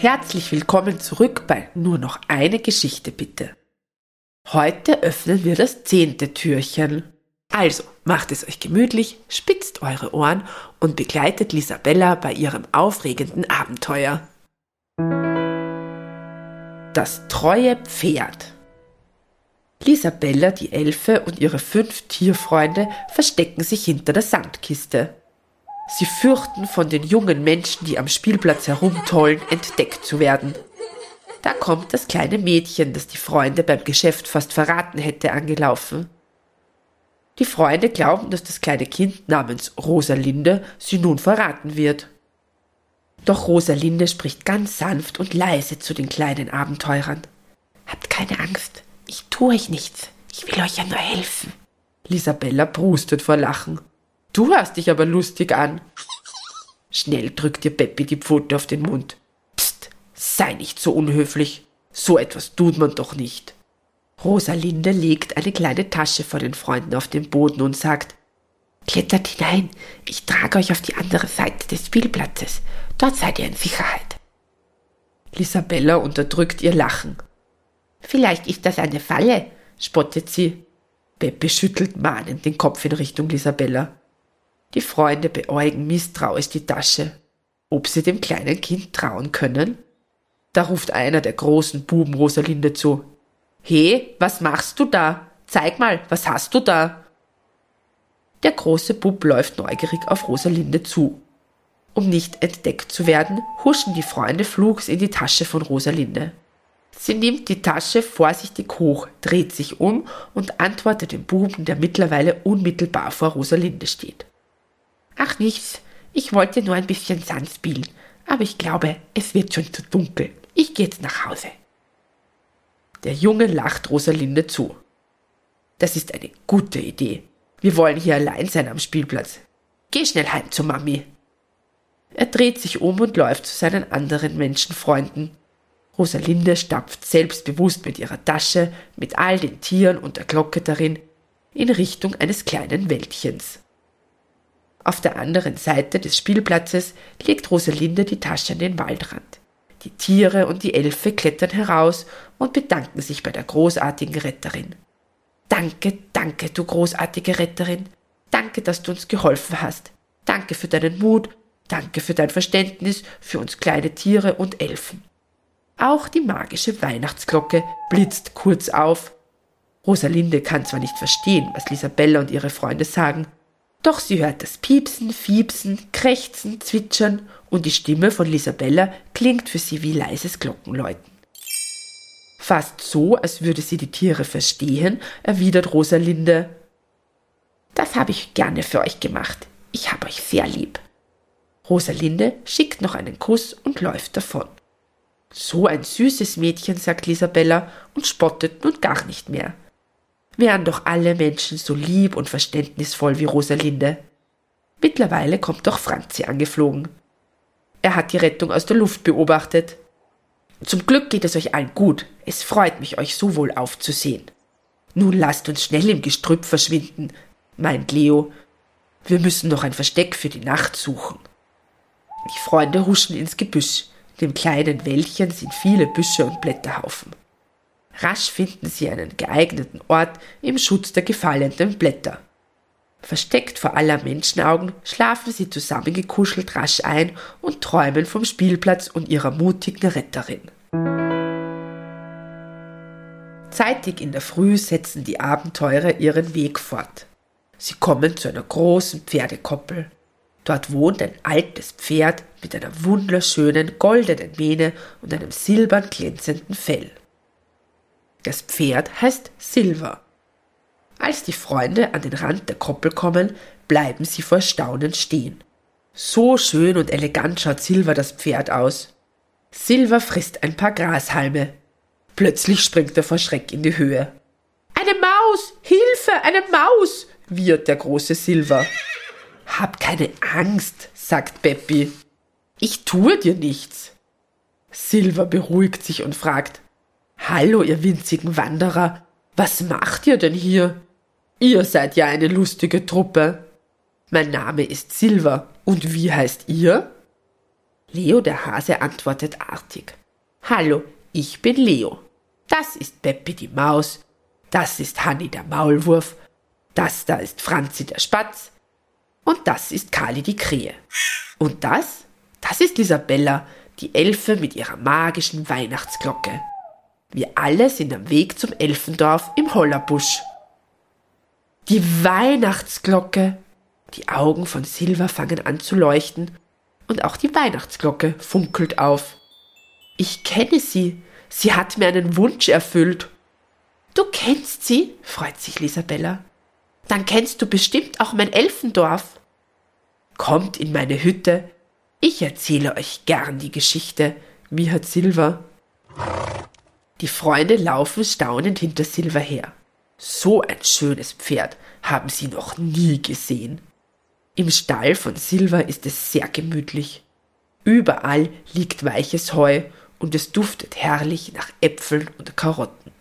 Herzlich willkommen zurück bei Nur noch eine Geschichte bitte. Heute öffnen wir das zehnte Türchen. Also macht es euch gemütlich, spitzt eure Ohren und begleitet Lisabella bei ihrem aufregenden Abenteuer. Das treue Pferd. Lisabella, die Elfe und ihre fünf Tierfreunde verstecken sich hinter der Sandkiste. Sie fürchten, von den jungen Menschen, die am Spielplatz herumtollen, entdeckt zu werden. Da kommt das kleine Mädchen, das die Freunde beim Geschäft fast verraten hätte, angelaufen. Die Freunde glauben, dass das kleine Kind namens Rosalinde sie nun verraten wird. Doch Rosalinde spricht ganz sanft und leise zu den kleinen Abenteurern. Habt keine Angst, ich tue euch nichts, ich will euch ja nur helfen. Lisabella brustet vor Lachen. Du hörst dich aber lustig an. Schnell drückt ihr Peppi die Pfote auf den Mund. Psst, sei nicht so unhöflich. So etwas tut man doch nicht. Rosalinde legt eine kleine Tasche vor den Freunden auf den Boden und sagt, Klettert hinein, ich trage euch auf die andere Seite des Spielplatzes. Dort seid ihr in Sicherheit. Lisabella unterdrückt ihr Lachen. Vielleicht ist das eine Falle, spottet sie. Peppe schüttelt mahnend den Kopf in Richtung Lisabella. Die Freunde beäugen misstrauisch die Tasche, ob sie dem kleinen Kind trauen können. Da ruft einer der großen Buben Rosalinde zu. He, was machst du da? Zeig mal, was hast du da? Der große Bub läuft neugierig auf Rosalinde zu. Um nicht entdeckt zu werden, huschen die Freunde flugs in die Tasche von Rosalinde. Sie nimmt die Tasche vorsichtig hoch, dreht sich um und antwortet dem Buben, der mittlerweile unmittelbar vor Rosalinde steht. Ach nichts, ich wollte nur ein bisschen Sand spielen, aber ich glaube, es wird schon zu dunkel. Ich gehe jetzt nach Hause. Der Junge lacht Rosalinde zu. Das ist eine gute Idee. Wir wollen hier allein sein am Spielplatz. Geh schnell heim zu Mami. Er dreht sich um und läuft zu seinen anderen Menschenfreunden. Rosalinde stapft selbstbewusst mit ihrer Tasche, mit all den Tieren und der Glocke darin, in Richtung eines kleinen Wäldchens. Auf der anderen Seite des Spielplatzes legt Rosalinde die Tasche an den Waldrand. Die Tiere und die Elfe klettern heraus und bedanken sich bei der großartigen Retterin. Danke, danke, du großartige Retterin. Danke, dass du uns geholfen hast. Danke für deinen Mut. Danke für dein Verständnis für uns kleine Tiere und Elfen. Auch die magische Weihnachtsglocke blitzt kurz auf. Rosalinde kann zwar nicht verstehen, was Lisabella und ihre Freunde sagen, doch sie hört das Piepsen, Fiepsen, Krächzen, Zwitschern und die Stimme von Lisabella klingt für sie wie leises Glockenläuten. Fast so, als würde sie die Tiere verstehen, erwidert Rosalinde. Das habe ich gerne für euch gemacht. Ich habe euch sehr lieb. Rosalinde schickt noch einen Kuss und läuft davon. So ein süßes Mädchen, sagt Lisabella und spottet nun gar nicht mehr wären doch alle Menschen so lieb und verständnisvoll wie Rosalinde. Mittlerweile kommt doch Franzi angeflogen. Er hat die Rettung aus der Luft beobachtet. Zum Glück geht es euch allen gut. Es freut mich, euch so wohl aufzusehen. Nun lasst uns schnell im Gestrüpp verschwinden, meint Leo. Wir müssen noch ein Versteck für die Nacht suchen. Die Freunde huschen ins Gebüsch. Dem kleinen Wäldchen sind viele Büsche und Blätterhaufen. Rasch finden sie einen geeigneten Ort im Schutz der gefallenen Blätter. Versteckt vor aller Menschenaugen schlafen sie zusammengekuschelt rasch ein und träumen vom Spielplatz und ihrer mutigen Retterin. Zeitig in der Früh setzen die Abenteurer ihren Weg fort. Sie kommen zu einer großen Pferdekoppel. Dort wohnt ein altes Pferd mit einer wunderschönen goldenen Mähne und einem silbern glänzenden Fell. Das Pferd heißt Silver. Als die Freunde an den Rand der Koppel kommen, bleiben sie vor Staunen stehen. So schön und elegant schaut Silver das Pferd aus. Silver frisst ein paar Grashalme. Plötzlich springt er vor Schreck in die Höhe. Eine Maus! Hilfe! Eine Maus! wiehert der große Silver. Hab keine Angst, sagt Beppi. Ich tue dir nichts. Silver beruhigt sich und fragt, Hallo, ihr winzigen Wanderer, was macht ihr denn hier? Ihr seid ja eine lustige Truppe. Mein Name ist Silver, und wie heißt ihr? Leo der Hase antwortet artig. Hallo, ich bin Leo. Das ist Peppi die Maus, das ist Hanni der Maulwurf, das da ist Franzi der Spatz und das ist Kali die Krähe. Und das, das ist Isabella, die Elfe mit ihrer magischen Weihnachtsglocke. Wir alle sind am Weg zum Elfendorf im Hollerbusch. Die Weihnachtsglocke. Die Augen von Silva fangen an zu leuchten und auch die Weihnachtsglocke funkelt auf. Ich kenne sie. Sie hat mir einen Wunsch erfüllt. Du kennst sie? freut sich Lisabella. Dann kennst du bestimmt auch mein Elfendorf. Kommt in meine Hütte. Ich erzähle euch gern die Geschichte, wiehert Silva. Die Freunde laufen staunend hinter Silva her. So ein schönes Pferd haben sie noch nie gesehen. Im Stall von Silva ist es sehr gemütlich. Überall liegt weiches Heu und es duftet herrlich nach Äpfeln und Karotten.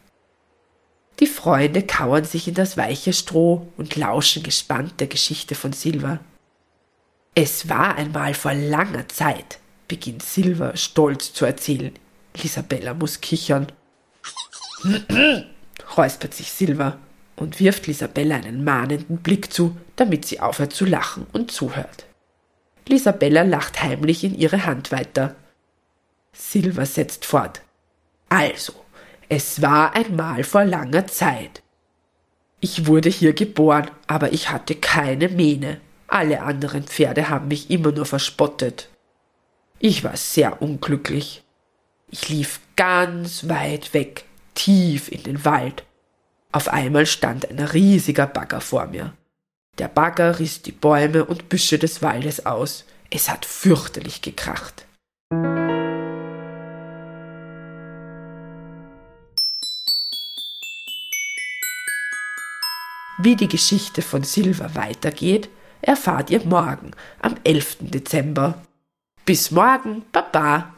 Die Freunde kauern sich in das weiche Stroh und lauschen gespannt der Geschichte von Silva. Es war einmal vor langer Zeit, beginnt Silva stolz zu erzählen. Lisabella muss kichern. räuspert sich Silva und wirft Lisabella einen mahnenden Blick zu, damit sie aufhört zu lachen und zuhört. Lisabella lacht heimlich in ihre Hand weiter. Silva setzt fort. Also, es war einmal vor langer Zeit. Ich wurde hier geboren, aber ich hatte keine Mähne. Alle anderen Pferde haben mich immer nur verspottet. Ich war sehr unglücklich. Ich lief ganz weit weg, tief in den Wald. Auf einmal stand ein riesiger Bagger vor mir. Der Bagger riss die Bäume und Büsche des Waldes aus. Es hat fürchterlich gekracht. Wie die Geschichte von Silva weitergeht, erfahrt ihr morgen, am 11. Dezember. Bis morgen, Baba!